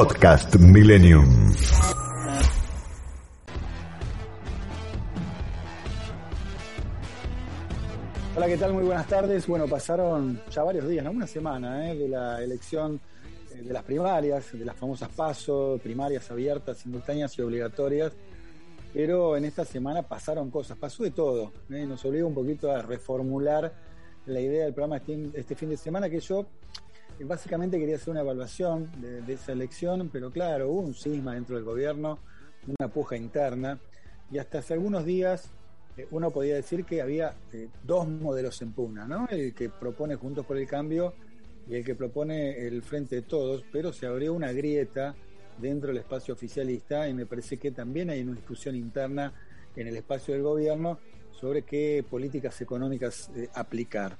Podcast Millennium. Hola, ¿qué tal? Muy buenas tardes. Bueno, pasaron ya varios días, ¿no? Una semana ¿eh? de la elección eh, de las primarias, de las famosas PASO, primarias abiertas, simultáneas y obligatorias. Pero en esta semana pasaron cosas, pasó de todo. ¿eh? Nos obliga un poquito a reformular la idea del programa este, este fin de semana, que yo básicamente quería hacer una evaluación de, de esa elección, pero claro, hubo un cisma dentro del gobierno, una puja interna, y hasta hace algunos días eh, uno podía decir que había eh, dos modelos en pugna, ¿no? El que propone Juntos por el Cambio y el que propone el Frente de Todos, pero se abrió una grieta dentro del espacio oficialista y me parece que también hay una discusión interna en el espacio del gobierno sobre qué políticas económicas eh, aplicar.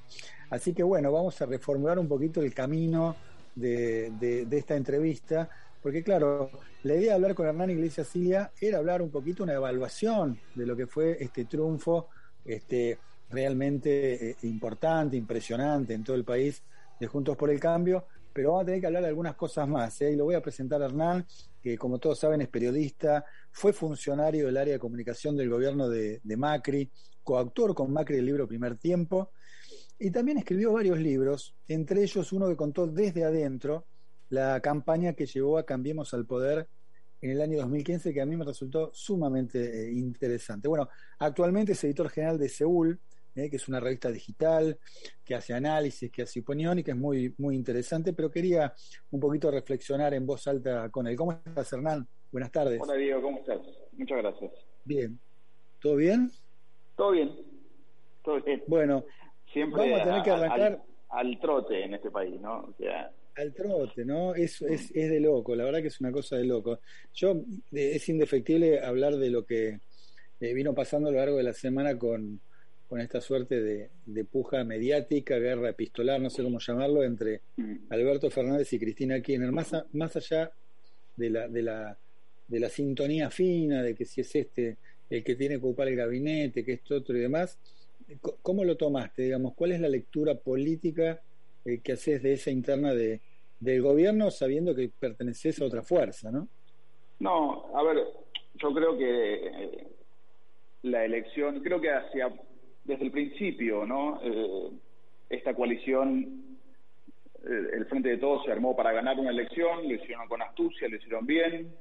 Así que bueno, vamos a reformular un poquito el camino de, de, esta entrevista porque claro, la idea de hablar con Hernán Iglesias Cilia era hablar un poquito una evaluación de lo que fue este triunfo este, realmente eh, importante, impresionante en todo el país de Juntos por el Cambio, pero vamos a tener que hablar de algunas cosas más. ¿eh? Y lo voy a presentar a Hernán, que como todos saben es periodista, fue funcionario del área de comunicación del gobierno de Macri, coautor con Macri del libro Primer Tiempo, y también escribió varios libros, entre ellos uno que contó desde adentro, la campaña que llevó a Cambiemos al Poder en el año 2015, que a mí me resultó sumamente eh, interesante. Bueno, actualmente es editor general de Seúl, eh, que es una revista digital, que hace análisis, que hace opinión y que es muy, muy interesante, pero quería un poquito reflexionar en voz alta con él. ¿Cómo estás, Hernán? Buenas tardes. Hola, Diego, ¿cómo estás? Muchas gracias. Bien. ¿Todo bien? Todo bien. Todo bien. Bueno, siempre vamos a tener que arrancar al, al trote en este país, ¿no? O sea, al trote, ¿no? Es, es, es, de loco, la verdad que es una cosa de loco. Yo, es indefectible hablar de lo que eh, vino pasando a lo largo de la semana con, con esta suerte de, de, puja mediática, guerra epistolar, no sé cómo llamarlo, entre Alberto Fernández y Cristina Kirchner, más, a, más allá de la, de, la, de la sintonía fina, de que si es este el que tiene que ocupar el gabinete, que esto otro y demás, ¿cómo lo tomaste? Digamos, ¿cuál es la lectura política eh, que haces de esa interna de, del gobierno sabiendo que perteneces a otra fuerza, ¿no? No, a ver, yo creo que eh, la elección, creo que hacia desde el principio, ¿no? Eh, esta coalición, el Frente de Todos se armó para ganar una elección, lo hicieron con astucia, lo hicieron bien.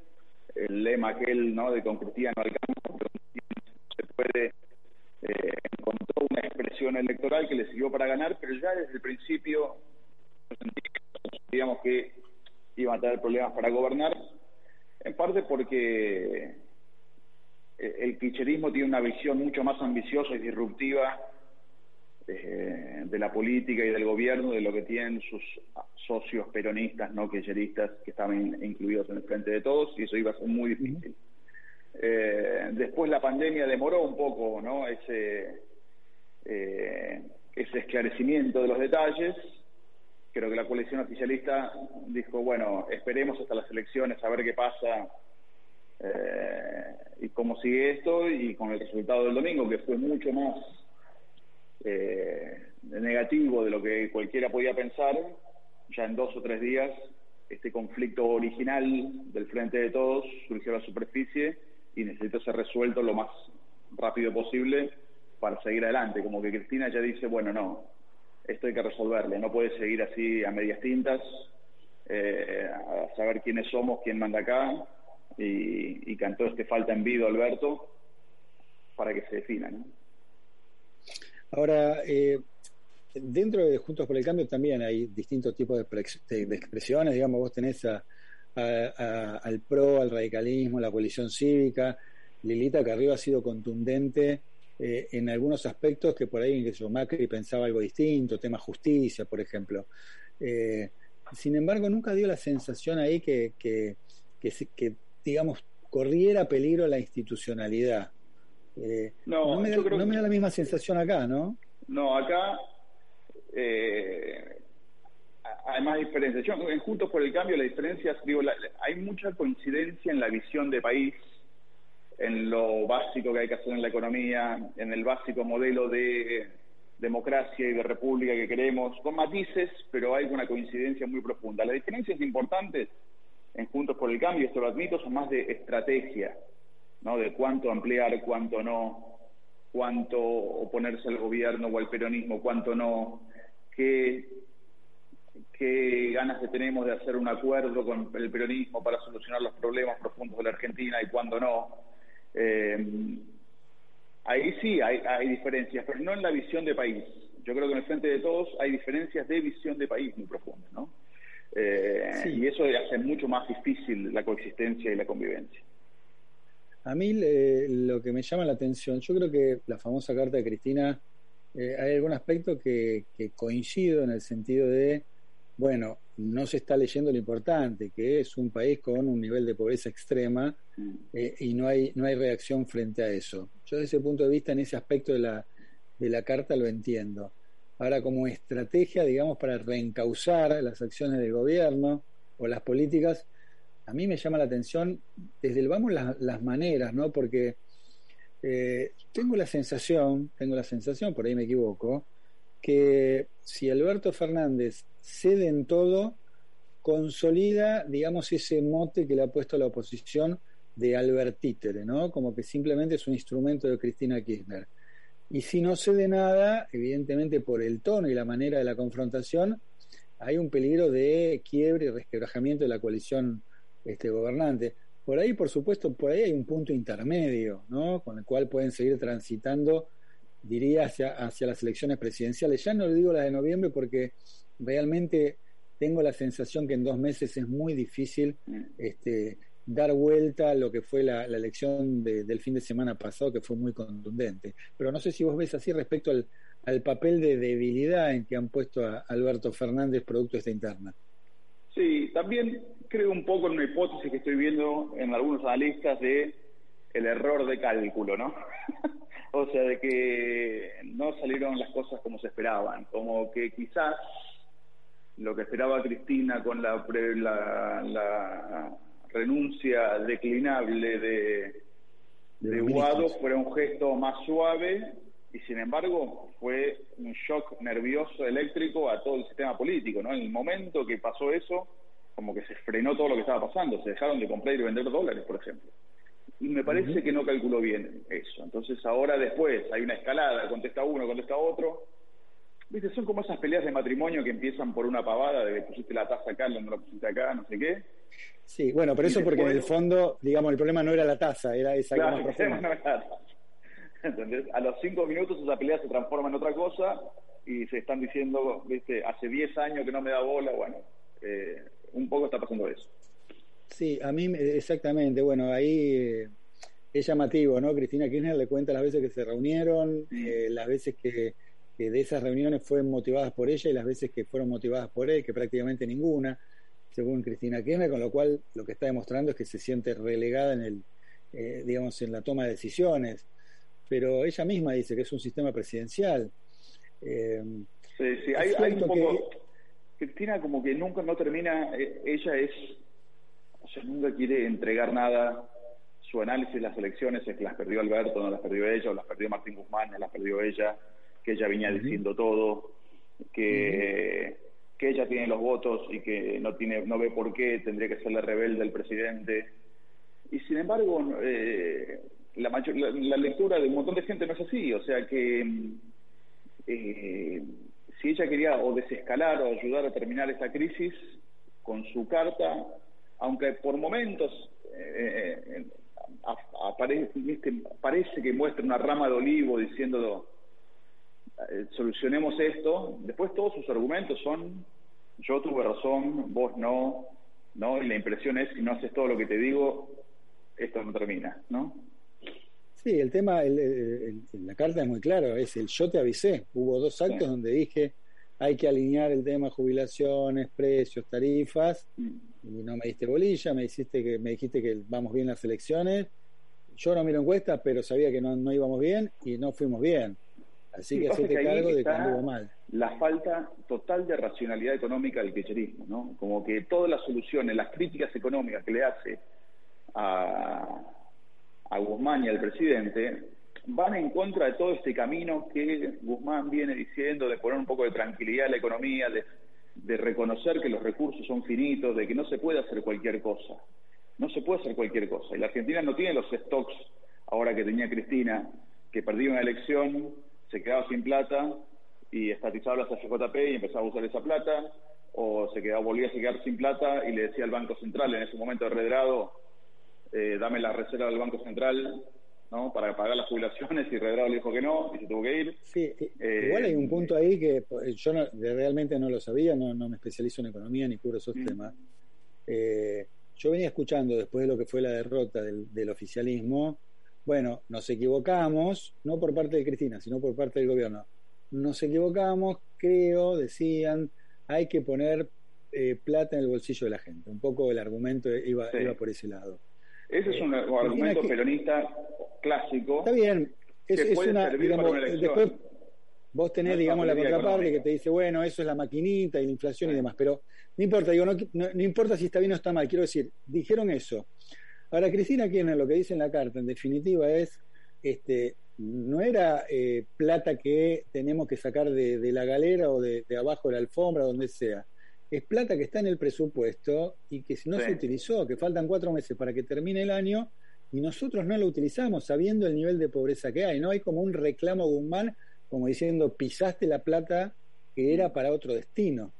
El lema aquel, ¿no? De con Cristina no alcanza, se puede eh, encontró una expresión electoral que le sirvió para ganar, pero ya desde el principio digamos que iban a tener problemas para gobernar, en parte porque el kirchnerismo tiene una visión mucho más ambiciosa y disruptiva eh, de la política y del gobierno de lo que tienen sus socios peronistas, no kirchneristas, que estaban incluidos en el frente de todos, y eso iba a ser muy difícil. Eh, después la pandemia demoró un poco ¿no? ese, eh, ese esclarecimiento de los detalles, creo que la coalición oficialista dijo, bueno, esperemos hasta las elecciones a ver qué pasa eh, y cómo sigue esto y con el resultado del domingo, que fue mucho más eh, negativo de lo que cualquiera podía pensar, ya en dos o tres días este conflicto original del Frente de Todos surgió a la superficie y necesita ser resuelto lo más rápido posible para seguir adelante. Como que Cristina ya dice, bueno, no, esto hay que resolverle, no puede seguir así a medias tintas, eh, a saber quiénes somos, quién manda acá, y, y cantó este falta en vido Alberto para que se defina. ¿no? Ahora, eh, dentro de Juntos por el Cambio también hay distintos tipos de, de, de expresiones, digamos, vos tenés a, a, a, al PRO, al radicalismo, la coalición cívica, Lilita Carrillo ha sido contundente eh, en algunos aspectos que por ahí que yo Macri pensaba algo distinto, tema justicia, por ejemplo. Eh, sin embargo, nunca dio la sensación ahí que, que, que, que digamos, corriera peligro la institucionalidad. Eh, no, no, me da, no, me da, la misma sensación acá, ¿no? No, acá eh, hay más diferencias. Yo, en Juntos por el Cambio, la diferencia, digo, la, hay mucha coincidencia en la visión de país en lo básico que hay que hacer en la economía, en el básico modelo de democracia y de república que queremos, con matices, pero hay una coincidencia muy profunda. Las diferencias importantes en Juntos por el Cambio, esto lo admito, son más de estrategia, ¿no? De cuánto ampliar, cuánto no, cuánto oponerse al gobierno o al peronismo, cuánto no, qué, qué ganas tenemos de hacer un acuerdo con el peronismo para solucionar los problemas profundos de la Argentina y cuándo no. Eh, ahí sí hay, hay diferencias, pero no en la visión de país. Yo creo que en el frente de todos hay diferencias de visión de país muy profundas, ¿no? Eh, y eso hace mucho más difícil la coexistencia y la convivencia. A mí lo que me llama la atención, yo creo que la famosa carta de Cristina, eh, hay algún aspecto que, coincido en el sentido de, bueno, no se está leyendo lo importante, que es un país con un nivel de pobreza extrema mm. eh, y no hay, no hay reacción frente a eso. Yo desde ese punto de vista, en ese aspecto de la, de la carta lo entiendo. Ahora, como estrategia, digamos, para reencauzar las acciones del gobierno o las políticas, a mí me llama la atención desde el vamos las, maneras, ¿no? Porque eh, tengo la sensación, tengo la sensación, por ahí me equivoco, que si Alberto Fernández cede en todo, consolida, digamos, ese mote que le ha puesto la oposición de Albert Títere, ¿no? Como que simplemente es un instrumento de Cristina Kirchner. Y si no cede nada, evidentemente por el tono y la manera de la confrontación, hay un peligro de quiebre y resquebrajamiento de la coalición este, gobernante. Por ahí, por supuesto, por ahí hay un punto intermedio, ¿no? Con el cual pueden seguir transitando, diría, hacia, hacia las elecciones presidenciales. Ya no le digo las de noviembre porque realmente tengo la sensación que en dos meses es muy difícil este, dar vuelta a lo que fue la, elección del fin de semana pasado, que fue muy contundente. Pero no sé si vos ves así respecto al, papel de debilidad en que han puesto a Alberto Fernández producto de esta interna. Sí, también creo un poco en una hipótesis que estoy viendo en algunos analistas de el error de cálculo, ¿no? o sea, de que no salieron las cosas como se esperaban, como que quizás lo que esperaba Cristina con la, la renuncia declinable de, de Guado fuera un gesto más suave y sin embargo fue un shock nervioso eléctrico a todo el sistema político, ¿no? En el momento que pasó eso, como que se frenó todo lo que estaba pasando, se dejaron de comprar y vender dólares, por ejemplo. Y me parece que no calculó bien eso. Entonces ahora después hay una escalada, contesta uno, contesta otro. Viste, son como esas peleas de matrimonio que empiezan por una pavada de que pusiste la taza acá, no la pusiste acá, no sé qué Sí, bueno, pero eso porque en el fondo, digamos, el problema no era la tasa, era esa claro, más profunda. Entonces, a los cinco minutos esa pelea se transforma en otra cosa y se están diciendo, viste, hace diez años que no me da bola, bueno, eh, un poco está pasando eso. Sí, a mí exactamente, bueno, ahí eh, es llamativo, ¿no? Cristina Kirchner le cuenta las veces que se reunieron, eh, las veces que, que de esas reuniones fueron motivadas por ella y las veces que fueron motivadas por él, que prácticamente ninguna según Cristina Kirchner, con lo cual lo que está demostrando es que se siente relegada en el, eh, digamos, en la toma de decisiones. Pero ella misma dice que es un sistema presidencial. Eh, sí, sí, hay, un poco. Cristina como que nunca no termina, eh, ella es, nunca quiere entregar nada. Su análisis de las elecciones es que las perdió Alberto, no las perdió ella, o las perdió Martín Guzmán, no las perdió ella, que ella venía diciendo todo, que que ella tiene los votos y que no tiene no ve por qué tendría que ser la rebelde el presidente. Y sin embargo eh, la, la, lectura de un montón de gente no es así o sea que eh, si ella quería o desescalar o ayudar a terminar esta crisis con su carta aunque por momentos eh, parece que muestra una rama de olivo diciendo eh, solucionemos esto, después todos sus argumentos son yo tuve razón, vos no, ¿no? Y la impresión es si no haces todo lo que te digo, esto no termina, ¿no? Sí, el tema, el, la carta es muy claro, es el yo te avisé. Hubo dos actos donde dije hay que alinear el tema jubilaciones, precios, tarifas, mm. Y no me diste bolilla, me dijiste que, me dijiste que vamos bien las elecciones. Yo no miro encuestas, pero sabía que no, no íbamos bien y no fuimos bien. Así que hacete cargo de que anduvo mal. La falta total de racionalidad económica del kirchnerismo, ¿no? Como que todas las soluciones, las críticas económicas que le hace a, a Guzmán y al presidente van en contra de todo este camino que Guzmán viene diciendo de poner un poco de tranquilidad en la economía, de, de reconocer que los recursos son finitos, de que no se puede hacer cualquier cosa. No se puede hacer cualquier cosa. Y la Argentina no tiene los stocks ahora que tenía Cristina, que perdía una elección, se quedaba sin plata y estatizaba las FJP y empezaba a usar esa plata, o se quedaba, volvía a quedar sin plata y le decía al Banco Central en ese momento de redrado, eh, dame la reserva del Banco Central ¿no? para pagar las jubilaciones y Redrado le dijo que no y se tuvo que ir. Sí, eh, igual hay un punto ahí que pues, yo realmente no lo sabía, no, no me especializo en economía ni cubro esos mm. temas. Eh, yo venía escuchando después de lo que fue la derrota del, del, oficialismo, bueno, nos equivocamos, no por parte de Cristina, sino por parte del gobierno. Nos equivocamos, creo, decían, hay que poner eh, plata en el bolsillo de la gente. Un poco el argumento iba, iba por ese lado. Ese es un eh, argumento peronista clásico. Está bien, es, una, digamos, después vos tenés, digamos, la contraparte que te dice, bueno, eso es la maquinita y la inflación y demás, pero no importa, digo, no, no, importa si está bien o está mal, quiero decir, dijeron eso. Ahora, Cristina Kirchner lo que dice en la carta, en definitiva, es, este, no era eh, plata que tenemos que sacar de, de la galera o de, de, abajo de la alfombra, donde sea es plata que está en el presupuesto y que no se utilizó, que faltan cuatro meses para que termine el año y nosotros no lo utilizamos sabiendo el nivel de pobreza que hay. No hay como un reclamo Guzmán como diciendo pisaste la plata que era para otro destino.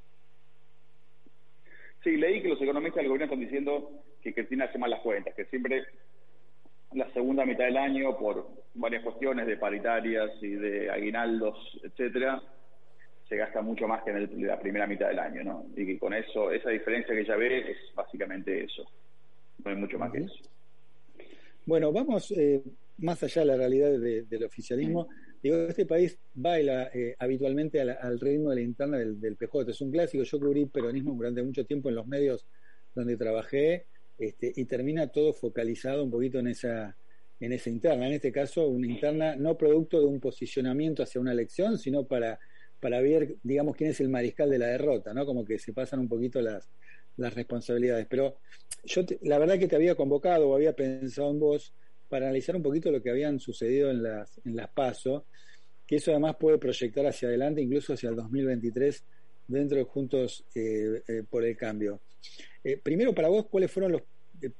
Sí, leí que los economistas del gobierno están diciendo que Cristina hace mal las cuentas, que siempre la segunda mitad del año, por varias cuestiones de paritarias y de aguinaldos, etcétera, se gasta mucho más que en la primera mitad del año, ¿no? Y que con eso, esa diferencia que ya ve es básicamente eso. No hay mucho más que eso. Bueno, vamos eh, más allá de la realidad del oficialismo. Digo, este país baila eh, habitualmente al, ritmo de la interna del, del, PJ. Es un clásico. Yo cubrí peronismo durante mucho tiempo en los medios donde trabajé este, y termina todo focalizado un poquito en esa, en esa interna. En este caso, una interna no producto de un posicionamiento hacia una elección, sino para para ver, digamos, quién es el mariscal de la derrota, ¿no? Como que se pasan un poquito las, las responsabilidades. Pero yo, la verdad que te había convocado o había pensado en vos para analizar un poquito lo que habían sucedido en las, en las PASO, que eso además puede proyectar hacia adelante, incluso hacia el 2023, dentro de Juntos eh, eh, por el Cambio. Eh, primero, para vos, ¿cuáles fueron los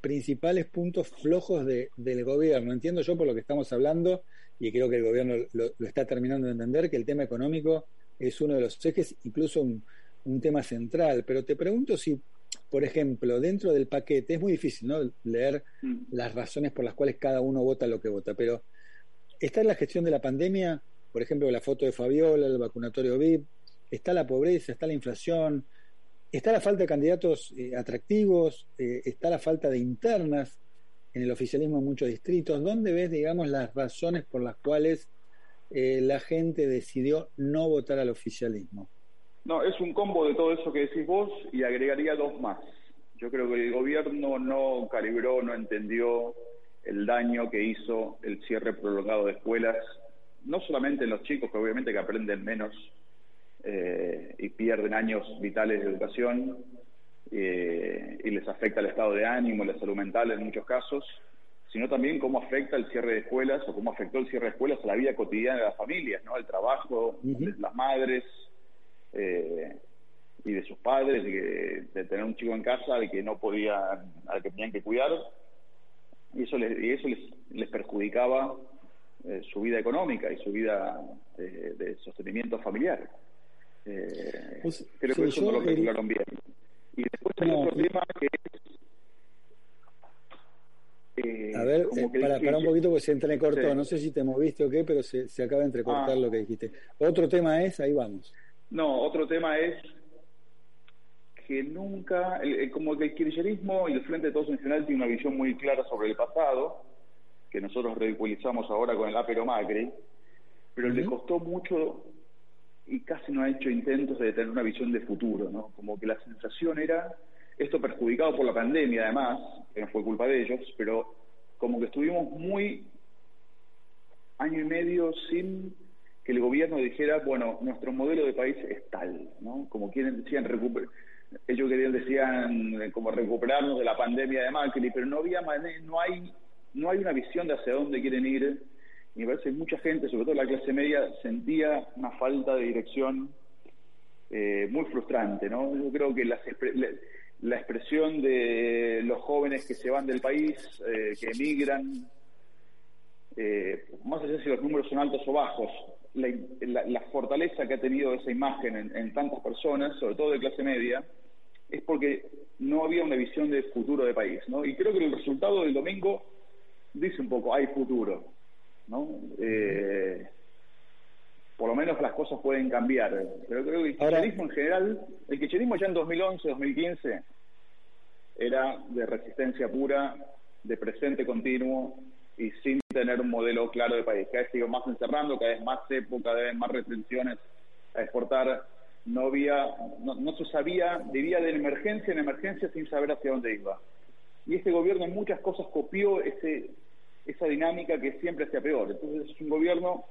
principales puntos flojos de, del gobierno? Entiendo yo por lo que estamos hablando, y creo que el gobierno lo está terminando de entender, que el tema económico es uno de los ejes, incluso un, tema central. Pero te pregunto si, por ejemplo, dentro del paquete, es muy difícil ¿no? leer mm. las razones por las cuales cada uno vota lo que vota, pero está en la gestión de la pandemia, por ejemplo, la foto de Fabiola, el vacunatorio VIP, está la pobreza, está la inflación, está la falta de candidatos eh, atractivos, eh, está la falta de internas en el oficialismo en muchos distritos. ¿Dónde ves, digamos, las razones por las cuales eh, la gente decidió no votar al oficialismo? No, es un combo de todo eso que decís vos y agregaría dos más. Yo creo que el gobierno no calibró, no entendió el daño que hizo el cierre prolongado de escuelas, no solamente en los chicos, que obviamente que aprenden menos eh, y pierden años vitales de educación eh, y les afecta el estado de ánimo, la salud mental en muchos casos, sino también cómo afecta el cierre de escuelas o cómo afectó el cierre de escuelas a la vida cotidiana de las familias, ¿no? El trabajo de las madres eh, y de sus padres, de, tener un chico en casa al que no podían, al que tenían que cuidar, y eso les, y eso les, perjudicaba eh, su vida económica y su vida de, sostenimiento familiar. Eh, pues, creo que eso no lo calcularon bien. Y después hay otro tema que es eh, a ver, eh, para, para, un poquito porque se entrecortó, no sé si te moviste o qué, pero se, se acaba de entrecortar ah. lo que dijiste. Otro tema es, ahí vamos. No, otro tema es que nunca, como que el kirchnerismo y el Frente de Todos Nacional tiene una visión muy clara sobre el pasado, que nosotros ridiculizamos ahora con el Apero Macri, pero le costó mucho y casi no ha hecho intentos de tener una visión de futuro, ¿no? Como que la sensación era esto perjudicado por la pandemia, además, que no fue culpa de ellos, pero como que estuvimos muy año y medio sin que el gobierno dijera, bueno, nuestro modelo de país es tal, ¿no? Como quieren decían recuperar ellos querían decían como recuperarnos de la pandemia de Macri, pero no había no hay no hay una visión de hacia dónde quieren ir. Y me parece que mucha gente, sobre todo la clase media, sentía una falta de dirección eh, muy frustrante, ¿no? Yo creo que la, la, expresión de los jóvenes que se van del país, eh, que emigran, eh, más allá de si los números son altos o bajos, la, fortaleza que ha tenido esa imagen en, tantas personas, sobre todo de clase media, es porque no había una visión de futuro de país, ¿no? Y creo que el resultado del domingo dice un poco, hay futuro, ¿no? Eh, por lo menos las cosas pueden cambiar. Pero creo que el kirchnerismo en general, el kirchnerismo ya en 2011, 2015, era de resistencia pura, de presente continuo, y sin tener un modelo claro de país. Cada vez sigo más encerrando, cada vez más época, cada vez más restricciones a exportar. No había, no, se sabía, vivía de emergencia en emergencia sin saber hacia dónde iba. Y este gobierno en muchas cosas copió ese, esa dinámica que siempre hacía peor. Entonces es un gobierno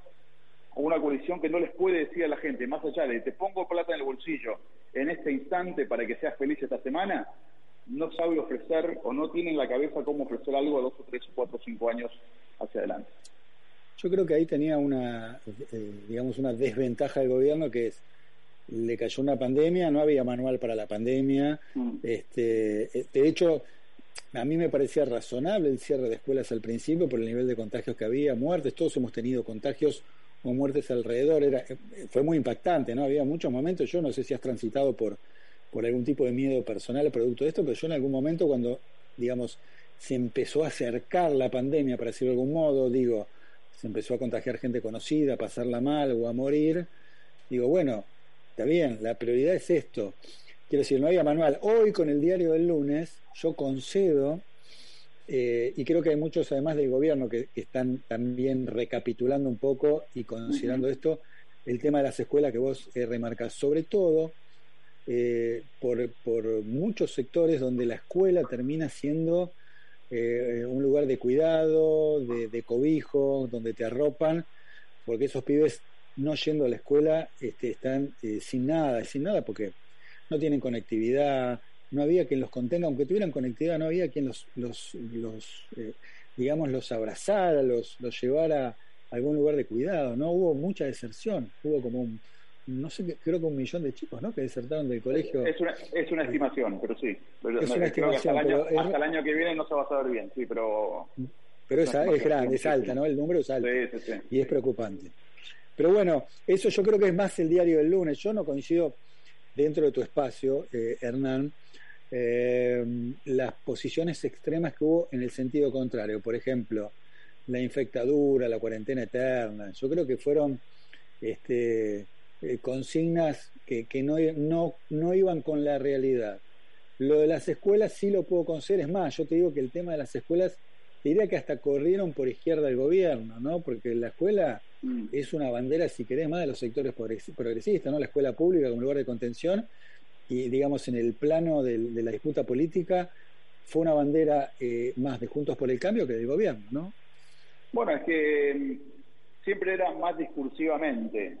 o una coalición que no les puede decir a la gente, más allá de te pongo plata en el bolsillo en este instante para que seas feliz esta semana, no sabe ofrecer o no tiene en la cabeza cómo ofrecer algo a dos o tres o cuatro o cinco años hacia adelante. Yo creo que ahí tenía una, eh, digamos, una desventaja del gobierno que es le cayó una pandemia, no había manual para la pandemia. Mm. Este, eh, de hecho, a mí me parecía razonable el cierre de escuelas al principio por el nivel de contagios que había, muertes, todos hemos tenido contagios o muertes alrededor, era, eh, fue muy impactante, ¿no? Había muchos momentos, yo no sé si has transitado por por algún tipo de miedo personal producto de esto, pero yo en algún momento cuando, digamos, se empezó a acercar la pandemia, para decirlo de algún modo, digo, se empezó a contagiar gente conocida, a pasarla mal o a morir, digo, bueno, está bien, la prioridad es esto. Quiero decir, no había manual. Hoy con el diario del lunes, yo concedo, eh, y creo que hay muchos además del gobierno que, están también recapitulando un poco y considerando esto, el tema de las escuelas que vos eh, remarcas, sobre todo eh, por, por, muchos sectores donde la escuela termina siendo eh, un lugar de cuidado, de, cobijo, donde te arropan, porque esos pibes no yendo a la escuela este, están eh, sin nada, sin nada porque no tienen conectividad, no había quien los contenga, aunque tuvieran conectividad, no había quien los, los, los digamos, los abrazara, los, los llevara a algún lugar de cuidado, ¿no? Hubo mucha deserción, hubo como un, no sé, creo que un millón de chicos, ¿no? Que desertaron del colegio. Es una, es una estimación, pero sí. es una estimación. Hasta, el año, que viene no se va a saber bien, sí, pero. Pero es, es grande, es alta, ¿no? El número es alto. Sí, sí, sí. Y es preocupante. Pero bueno, eso yo creo que es más el diario del lunes. Yo no coincido dentro de tu espacio, eh, Hernán, eh, las posiciones extremas que hubo en el sentido contrario. Por ejemplo, la infectadura, la cuarentena eterna. Yo creo que fueron este, eh, consignas que, que no, no, no iban con la realidad. Lo de las escuelas sí lo puedo conceder, es más, yo te digo que el tema de las escuelas, diría que hasta corrieron por izquierda del gobierno, ¿no? Porque la escuela mm. es una bandera, si querés, más de los sectores progresistas, ¿no? La escuela pública como lugar de contención y, digamos, en el plano de, la disputa política, fue una bandera eh, más de Juntos por el Cambio que del gobierno, ¿no? Bueno, es que mm, siempre era más discursivamente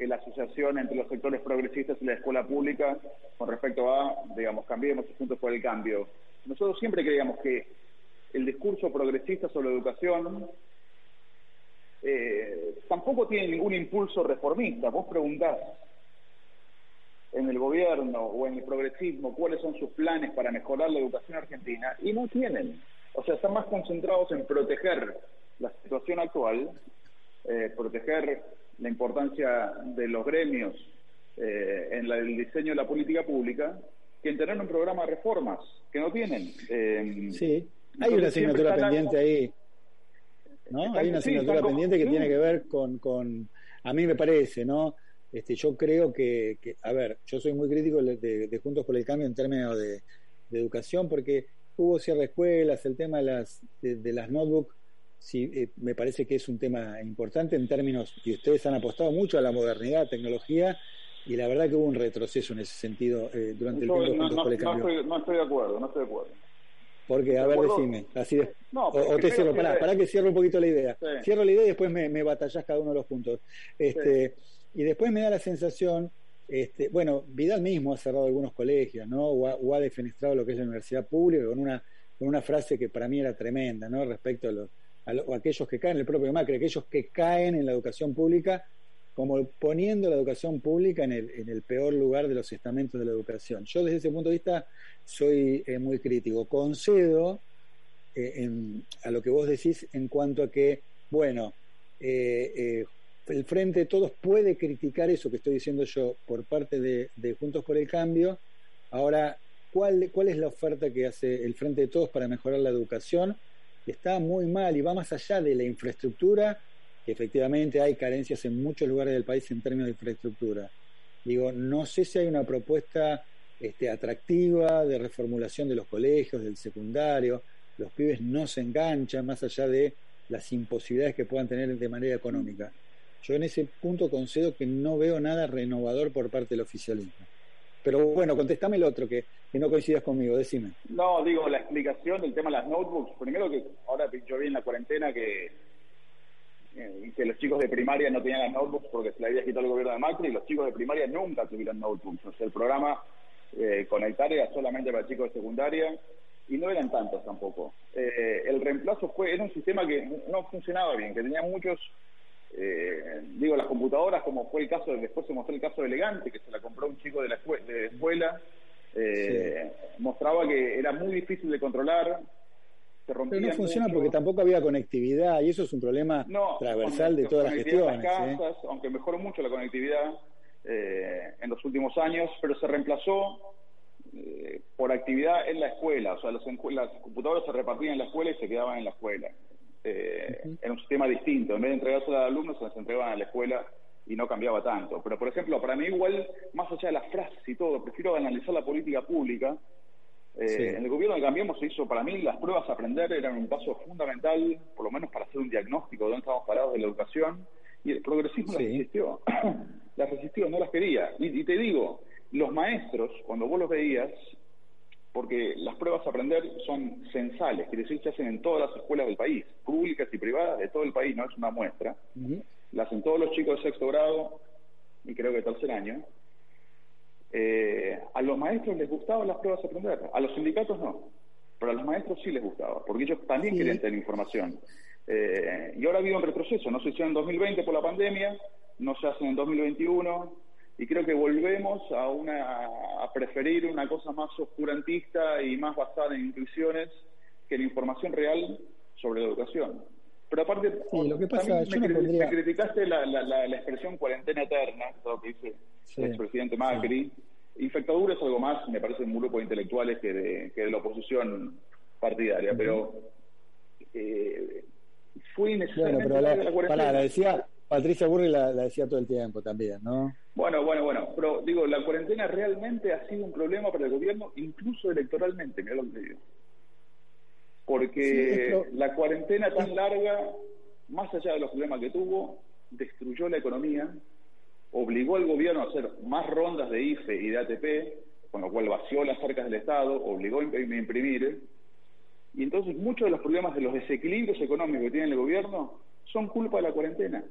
la asociación entre los sectores progresistas y la escuela pública con respecto a, digamos, cambiemos juntos por el cambio. Nosotros siempre creíamos que el discurso progresista sobre educación eh, tampoco tiene ningún impulso reformista. Vos preguntás en el gobierno o en el progresismo cuáles son sus planes para mejorar la educación argentina y no tienen. O sea, están más concentrados en proteger la situación actual, eh, proteger la importancia de los gremios eh, en el diseño de la política pública que en tener un programa de reformas que no tienen. Eh, sí, hay una asignatura pendiente ahí. ¿no? Hay una asignatura pendiente que tiene que ver con, con, a mí me parece, ¿no? Este, yo creo que, a ver, yo soy muy crítico de, Juntos por el Cambio en términos de, educación porque hubo cierre de escuelas, el tema de las, de las notebooks sí, eh, me parece que es un tema importante en términos que ustedes han apostado mucho a la modernidad, tecnología, y la verdad que hubo un retroceso en ese sentido eh, durante el tiempo. No, no, no, estoy, no estoy de acuerdo, no estoy de acuerdo. Porque, a ver, decime, así de, o, te cierro, pará, pará que cierro un poquito la idea. Cierro la idea y después me, me batallás cada uno de los puntos. Este, Y después me da la sensación, este, bueno, Vidal mismo ha cerrado algunos colegios, ¿no? O ha, defenestrado lo que es la universidad pública con una, con una frase que para mí era tremenda, ¿no? Respecto a los o aquellos que caen, el propio Macri, aquellos que caen en la educación pública como poniendo la educación pública en el, en el peor lugar de los estamentos de la educación. Yo desde ese punto de vista soy eh, muy crítico. Concedo eh, a lo que vos decís en cuanto a que, bueno, eh, el Frente de Todos puede criticar eso que estoy diciendo yo por parte de, Juntos por el Cambio. Ahora, ¿cuál, ¿cuál es la oferta que hace el Frente de Todos para mejorar la educación? Está muy mal y va más allá de la infraestructura efectivamente hay carencias en muchos lugares del país en términos de infraestructura. Digo, no sé si hay una propuesta este, atractiva de reformulación de los colegios, del secundario. Los pibes no se enganchan más allá de las imposibilidades que puedan tener de manera económica. Yo en ese punto concedo que no veo nada renovador por parte del oficialismo. Pero bueno, contestame el otro, que, que no coincidas conmigo, decime. No, digo, la explicación del tema de las notebooks. Primero que ahora yo vi en la cuarentena que eh, los chicos de primaria no tenían las notebooks porque se le había quitado el gobierno de Macri y los chicos de primaria nunca tuvieron notebooks. O sea, el programa eh, Conectar era solamente para chicos de secundaria y no eran tantos tampoco. Eh, el reemplazo fue, era un sistema que no funcionaba bien, que tenía muchos, eh, digo, las computadoras, como fue el caso, después se mostró el caso de Elegante, que se la compró un chico de la de escuela, mostraba que era muy difícil de controlar, pero no funciona porque tampoco había conectividad y eso es un problema transversal de todas las gestiones. ¿eh? Aunque mejoró mucho la conectividad eh, en los últimos años, pero se reemplazó eh, por actividad en la escuela. O sea, los, las computadoras se repartían en la escuela y se quedaban en la escuela. Era un sistema distinto. En vez de entregarse a los alumnos, se las entregaban a la escuela y no cambiaba tanto. Pero, por ejemplo, para mí igual, más allá de las frases y todo, prefiero analizar la política pública eh, en el gobierno de Cambiemos se hizo, para mí, las pruebas a aprender eran un paso fundamental, por lo menos para hacer un diagnóstico de dónde estamos parados de la educación, y el progresismo las resistió, las resistió, no las quería. Y, te digo, los maestros, cuando vos los veías, porque las pruebas a aprender son censales, quiere decir se hacen en todas las escuelas del país, públicas y privadas de todo el país, no es una muestra, las hacen todos los chicos de sexto grado y creo que tercer año, eh, a los maestros les gustaban las pruebas a aprender, a los sindicatos no, pero a los maestros sí les gustaba, porque ellos también querían tener información. Eh, y ahora ha habido un retroceso, no se hicieron en 2020 por la pandemia, no se hacen en 2021, y creo que volvemos a, una, a preferir una cosa más oscurantista y más basada en intuiciones que la información real sobre la educación. Pero aparte, lo que pasa, me, criticaste la, la, la, expresión cuarentena eterna, lo que dice el expresidente Macri. Infectadura es algo más, me parece, un grupo de intelectuales que de, que de la oposición partidaria, pero eh, fue innecesario. Bueno, pero la, la, decía, Patricia Burri la, decía todo el tiempo también, ¿no? Bueno, bueno, bueno, pero digo, la cuarentena realmente ha sido un problema para el gobierno, incluso electoralmente, mira lo que digo porque la cuarentena tan larga, más allá de los problemas que tuvo, destruyó la economía, obligó al gobierno a hacer más rondas de IFE y de ATP, con lo cual vació las arcas del Estado, obligó a imprimir, y entonces muchos de los problemas de los desequilibrios económicos que tiene el gobierno son culpa de la cuarentena.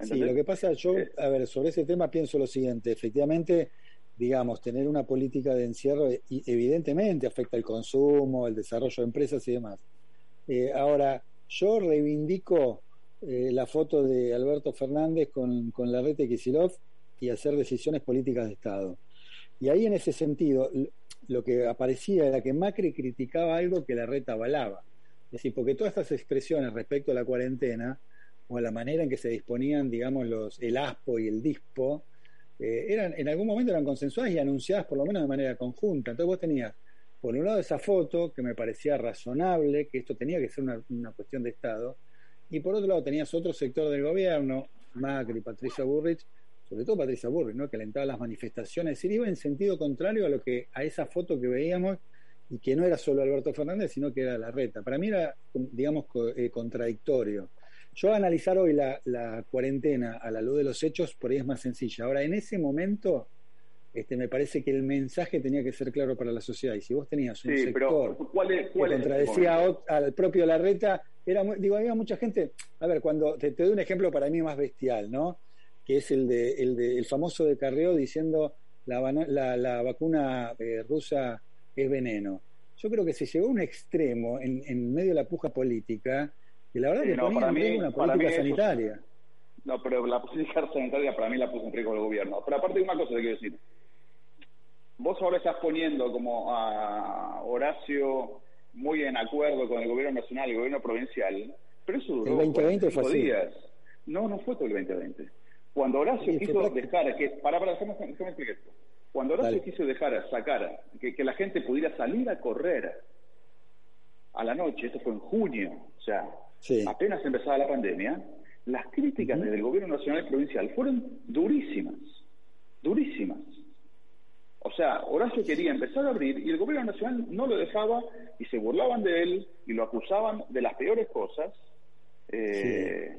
Sí, lo que pasa, yo, eh, a ver, sobre ese tema pienso lo siguiente, efectivamente, digamos, tener una política de encierro evidentemente afecta el consumo, el desarrollo de empresas y demás. Eh, ahora, yo reivindico eh, la foto de Alberto Fernández con, con la red de Kisilov y hacer decisiones políticas de Estado. Y ahí en ese sentido, lo que aparecía era que Macri criticaba algo que la red avalaba. Es decir, porque todas estas expresiones respecto a la cuarentena o la manera en que se disponían, digamos, los, el ASPO y el DISPO, eh, eran, en algún momento eran consensuadas y anunciadas por lo menos de manera conjunta. Entonces vos tenías, por un lado, esa foto que me parecía razonable, que esto tenía que ser una, cuestión de Estado, y por otro lado tenías otro sector del gobierno, Macri, Patricia Burrich, sobre todo Patricia Burrich, ¿no? que alentaba las manifestaciones, es iba en sentido contrario a lo que a esa foto que veíamos y que no era solo Alberto Fernández, sino que era la reta. Para mí era, digamos, eh, contradictorio. Yo analizar hoy la, cuarentena a la luz de los hechos, por ahí es más sencilla. Ahora, en ese momento, este, me parece que el mensaje tenía que ser claro para la sociedad. Y si vos tenías un sector que contradecía al propio Larreta, era digo, había mucha gente. A ver, cuando te, doy un ejemplo para mí más bestial, ¿no? Que es el de el, de, el famoso de Carreo diciendo la, la, vacuna eh, rusa es veneno. Yo creo que se llegó a un extremo en, en medio de la puja política que la verdad que ponía una política sanitaria. No, pero la política sanitaria para mí la puso en riesgo el gobierno. Pero aparte de una cosa te quiero decir. Vos ahora estás poniendo como a Horacio muy en acuerdo con el gobierno nacional y el gobierno provincial, pero eso duró el 2020 fue así. días. No, no fue todo el 2020. Cuando Horacio quiso dejar, que, para, para, déjame, déjame explicar esto. Cuando Horacio quiso dejar, sacar, que, que la gente pudiera salir a correr a la noche, esto fue en junio, o sea, apenas empezaba la pandemia, las críticas desde el gobierno nacional y provincial fueron durísimas, durísimas. O sea, Horacio quería empezar a abrir y el gobierno nacional no lo dejaba y se burlaban de él y lo acusaban de las peores cosas. Eh,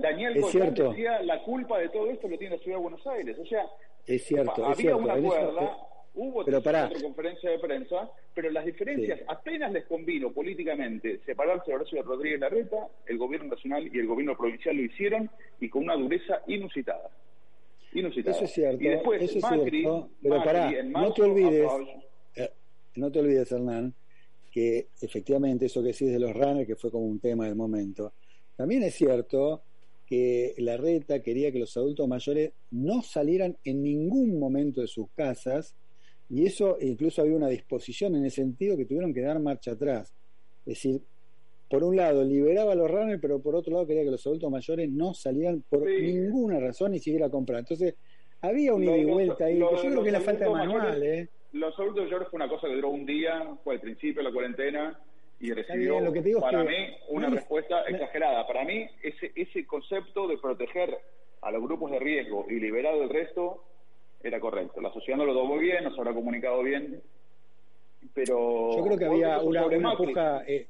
Daniel decía la culpa de todo esto lo tiene la ciudad de Buenos Aires. O sea, es cierto, había una cuerda, hubo pero otra conferencia de prensa, pero las diferencias apenas les convino políticamente separarse de Horacio Rodríguez Larreta, el gobierno nacional y el gobierno provincial lo hicieron y con una dureza inusitada. Inusitada. Eso es cierto. Y después eso es Macri, cierto, pero pará, no te olvides, eh, no te olvides, Hernán, que efectivamente eso que decís de los runners, que fue como un tema del momento, también es cierto que la reta quería que los adultos mayores no salieran en ningún momento de sus casas y eso incluso había una disposición en ese sentido que tuvieron que dar marcha atrás. Es decir, por un lado liberaba a los runners, pero por otro lado quería que los adultos mayores no salieran por ninguna razón ni siquiera a comprar. Entonces, había un ida y vuelta ahí, yo creo que es la falta de manual. ¿eh? Los adultos mayores fue una cosa que duró un día, fue al principio de la cuarentena, y recibió lo que digo para es mí una respuesta exagerada. Para mí ese, ese concepto de proteger a los grupos de riesgo y liberar el resto era correcto. La sociedad no lo tomó bien, no se habrá comunicado bien, pero... Yo creo que había una, una puja... Eh,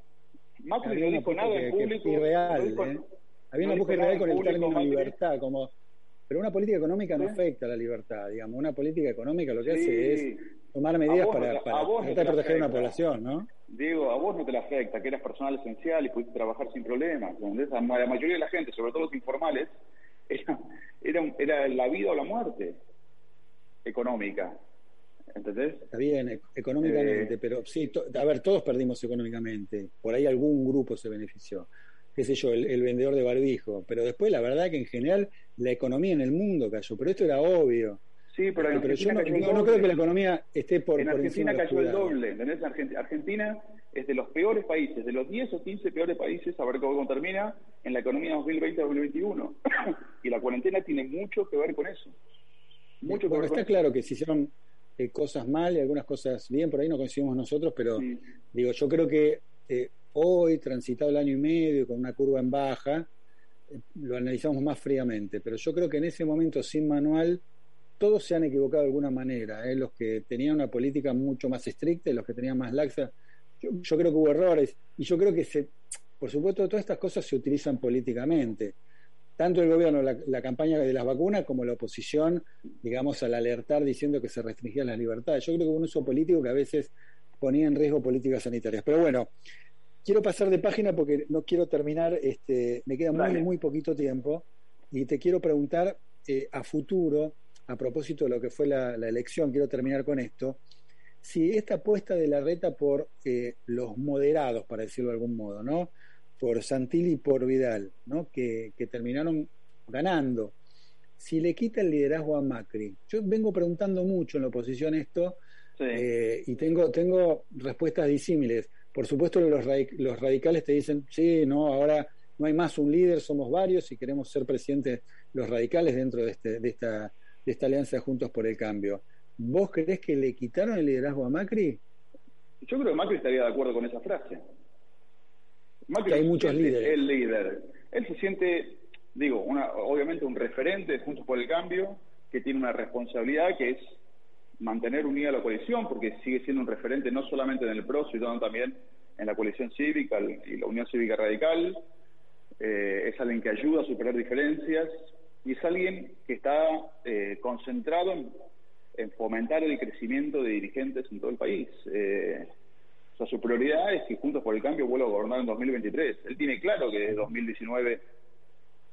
Macri no dijo nada en público. Irreal, ¿eh? Había una puja irreal con el término libertad, como... Pero una política económica no afecta a la libertad, digamos. Una política económica lo que hace es tomar medidas para, para, proteger a una población, ¿no? Digo, a vos no te la afecta, que eras personal esencial y pudiste trabajar sin problemas. La mayoría de la gente, sobre todo los informales, era, era, la vida o la muerte económica. ¿Entendés? Está bien, e-, económicamente, eh, pero sí, a ver, todos perdimos económicamente. Por ahí algún grupo se benefició. Qué sé yo, el, vendedor de barbijo. Pero después, la verdad que en general la economía en el mundo cayó. Pero esto era obvio. Sí, pero, este, yo, no, creo que la economía esté por, en Argentina cayó el doble, ¿entendés? Argentina es de los peores países, de los 10 o 15 peores países, a ver cómo termina, en la economía 2020-2021. y la cuarentena tiene mucho que ver con eso. Mucho que está claro que se hicieron eh, cosas mal y algunas cosas bien, por ahí no coincidimos nosotros, pero digo, yo creo que eh, hoy, transitado el año y medio, con una curva en baja, eh, lo analizamos más fríamente, pero yo creo que en ese momento sin manual todos se han equivocado de alguna manera, ¿eh? los que tenían una política mucho más estricta y los que tenían más laxa. Yo, creo que hubo errores y yo creo que, se, por supuesto, todas estas cosas se utilizan políticamente. Tanto el gobierno, la, campaña de las vacunas, como la oposición, digamos, al alertar diciendo que se restringían las libertades. Yo creo que hubo un uso político que a veces ponía en riesgo políticas sanitarias. Pero bueno, quiero pasar de página porque no quiero terminar, este, me queda muy, muy poquito tiempo y te quiero preguntar eh, a futuro a propósito de lo que fue la, elección, quiero terminar con esto, si esta apuesta de la reta por eh, los moderados, para decirlo de algún modo, ¿no? Por Santilli y por Vidal, ¿no? Que, terminaron ganando. Si le quita el liderazgo a Macri, yo vengo preguntando mucho en la oposición esto eh, y tengo, tengo respuestas disímiles. Por supuesto, los, los radicales te dicen, sí, no, ahora no hay más un líder, somos varios y queremos ser presidentes los radicales dentro de, este, de esta de esta alianza Juntos por el Cambio. ¿Vos crees que le quitaron el liderazgo a Macri? Yo creo que Macri estaría de acuerdo con esa frase. Macri hay muchos líderes. El líder. Él se siente, digo, una, obviamente un referente de Juntos por el Cambio, que tiene una responsabilidad que es mantener unida la coalición, porque sigue siendo un referente no solamente en el PRO, sino también en la coalición cívica y la Unión Cívica Radical. Eh, es alguien que ayuda a superar diferencias, y es alguien que está eh, concentrado en, fomentar el crecimiento de dirigentes en todo el país. Eh, sea, su prioridad es que Juntos por el Cambio vuelva a gobernar en 2023. Él tiene claro que desde 2019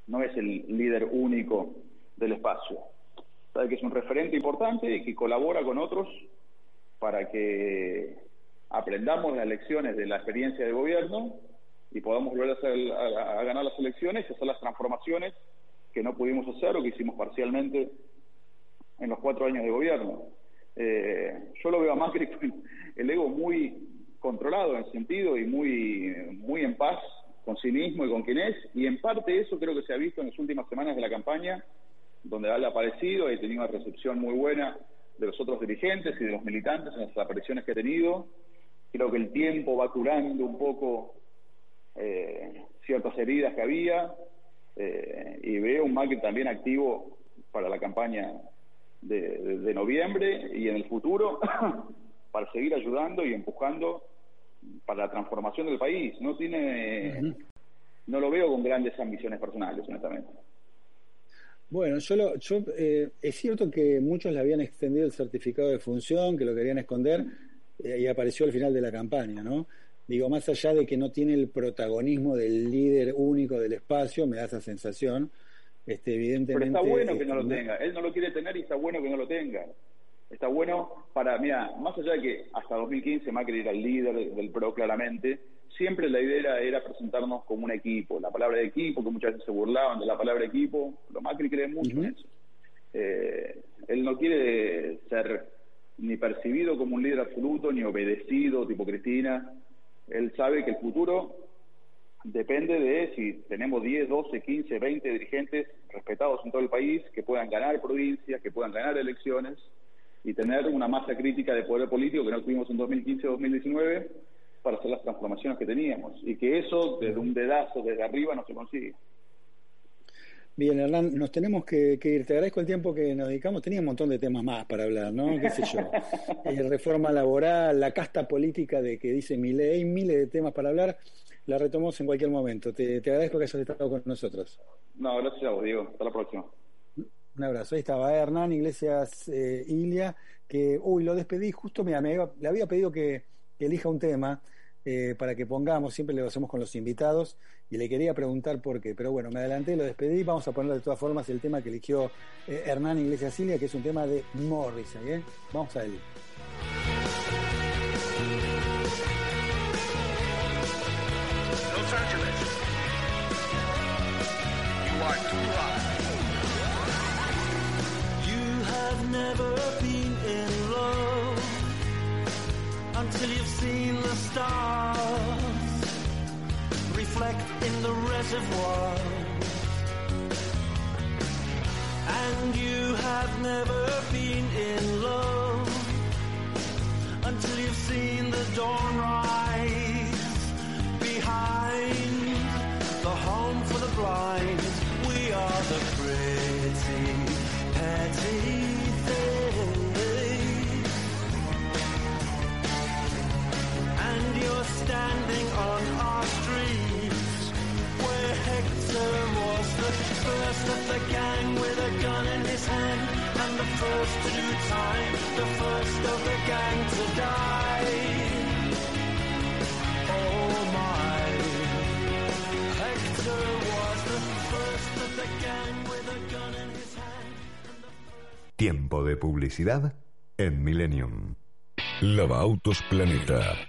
no es el líder único del espacio. Sabe que es un referente importante y que colabora con otros para que aprendamos las lecciones de la experiencia de gobierno y podamos volver a, ganar las elecciones y hacer las transformaciones que no pudimos hacer o que hicimos parcialmente en los cuatro años de gobierno. Eh, yo lo veo a Macri con el ego muy controlado en sentido y muy, muy en paz con sí mismo y con quien es, y en parte eso creo que se ha visto en las últimas semanas de la campaña, donde ha aparecido y ha tenido una recepción muy buena de los otros dirigentes y de los militantes en las apariciones que ha tenido. Creo que el tiempo va curando un poco eh, ciertas heridas que había eh, y veo un Macri también activo para la campaña de, noviembre y en el futuro para seguir ayudando y empujando para la transformación del país. No tiene, no lo veo con grandes ambiciones personales, honestamente. Bueno, yo, lo, yo eh, es cierto que muchos le habían extendido el certificado de función, que lo querían esconder, y apareció al final de la campaña, ¿no? Digo, más allá de que no tiene el protagonismo del líder único del espacio, me da esa sensación, este, evidentemente... Pero está bueno que no lo tenga, él no lo quiere tener y está bueno que no lo tenga. Está bueno para, mira, más allá de que hasta 2015 Macri era el líder del PRO claramente, siempre la idea era, presentarnos como un equipo. La palabra de equipo, que muchas veces se burlaban de la palabra equipo, lo Macri cree mucho en eso. Eh, él no quiere ser ni percibido como un líder absoluto, ni obedecido, tipo Cristina, él sabe que el futuro depende de si tenemos 10, 12, 15, 20 dirigentes respetados en todo el país que puedan ganar provincias, que puedan ganar elecciones y tener una masa crítica de poder político que no tuvimos en 2015-2019 para hacer las transformaciones que teníamos y que eso desde un dedazo desde arriba no se consigue. Bien, Hernán, nos tenemos que, ir. Te agradezco el tiempo que nos dedicamos. Tenía un montón de temas más para hablar, ¿no? ¿Qué sé yo? Eh, reforma laboral, la casta política de que dice mi ley, miles de temas para hablar. La retomamos en cualquier momento. Te, agradezco que hayas estado con nosotros. No, gracias a vos, Diego. Hasta la próxima. Un abrazo. Ahí estaba Hernán Iglesias eh, Ilia, que, uy, lo despedí justo, mira, me le había pedido que elija un tema eh, para que pongamos, siempre lo hacemos con los invitados, y le quería preguntar por qué, pero bueno, me adelanté, lo despedí, vamos a poner de todas formas el tema que eligió eh, Hernán Iglesias Silvia, que es un tema de Morris, ¿eh? Vamos a él. Until you've seen the stars reflect in the reservoir. And you have never been in love until you've seen the dawn rise behind the home for the blind. We are the pretty, petty first to do time, the first of the gang to die. Oh my, Hector was the first of the gang with a gun in his hand. Tiempo de publicidad en Millennium. Lava Autos Planeta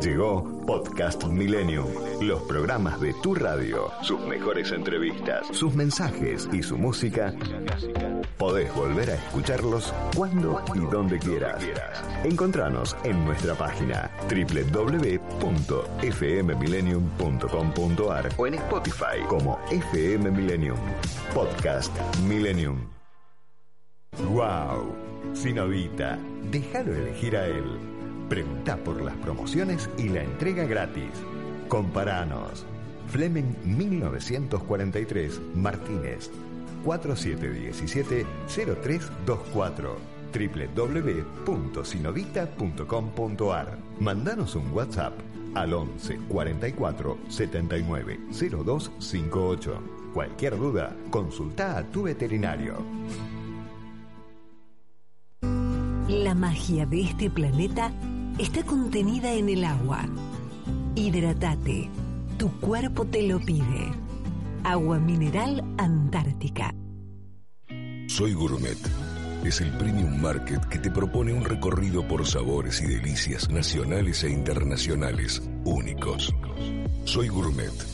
Llegó Podcast Millennium, los programas de tu radio, sus mejores entrevistas, sus mensajes y su música. Podés volver a escucharlos cuando y donde quieras. Encontranos en nuestra página www.fmmillennium.com.ar o en Spotify como FM Millennium. Podcast Millennium. ¡Wow! Sinovita, déjalo elegir a él. Pregunta por las promociones y la entrega gratis. Comparanos. Fleming 1943, Martínez. 4717-0324 www.sinovita.com.ar Mandanos un WhatsApp al 11 44 79 0258. Cualquier duda, consulta a tu veterinario. La magia de este planeta está contenida en el agua. Hidratate. Tu cuerpo te lo pide. Agua mineral Antártica. Soy Gourmet. Es el premium market que te propone un recorrido por sabores y delicias nacionales e internacionales únicos. Soy Gourmet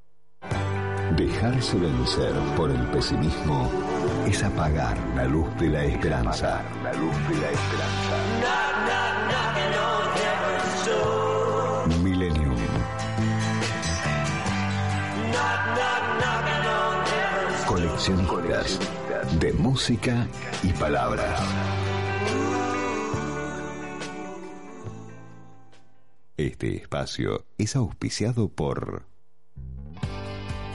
Dejarse vencer por el pesimismo es apagar la luz de la esperanza. La luz de la esperanza. Millennium. Coleccionistas de música y palabras. Este espacio es auspiciado por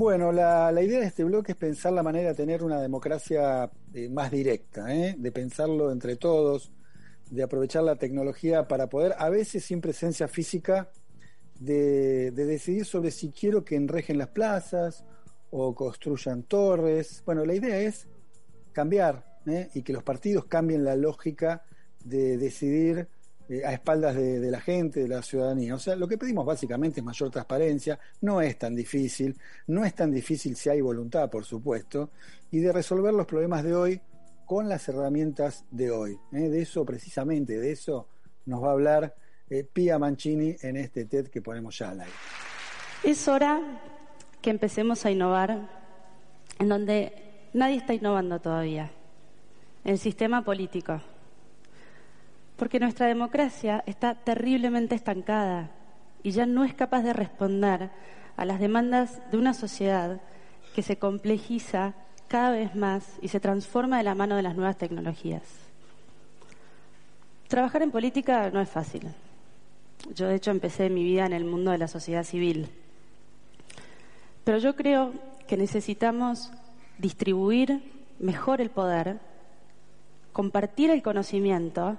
Bueno, la, idea de este bloque es pensar la manera de tener una democracia eh, más directa, ¿eh? de pensarlo entre todos, de aprovechar la tecnología para poder, a veces sin presencia física, de, decidir sobre si quiero que enrejen las plazas o construyan torres. Bueno, la idea es cambiar ¿eh? y que los partidos cambien la lógica de decidir eh, a espaldas de, la gente, de la ciudadanía. O sea, lo que pedimos básicamente es mayor transparencia, no es tan difícil, no es tan difícil si hay voluntad, por supuesto, y de resolver los problemas de hoy con las herramientas de hoy. ¿eh? De eso, precisamente, de eso nos va a hablar eh, Pia Mancini en este TED que ponemos ya al aire. Es hora que empecemos a innovar en donde nadie está innovando todavía, el sistema político porque nuestra democracia está terriblemente estancada y ya no es capaz de responder a las demandas de una sociedad que se complejiza cada vez más y se transforma de la mano de las nuevas tecnologías. Trabajar en política no es fácil. Yo, de hecho, empecé mi vida en el mundo de la sociedad civil. Pero yo creo que necesitamos distribuir mejor el poder, compartir el conocimiento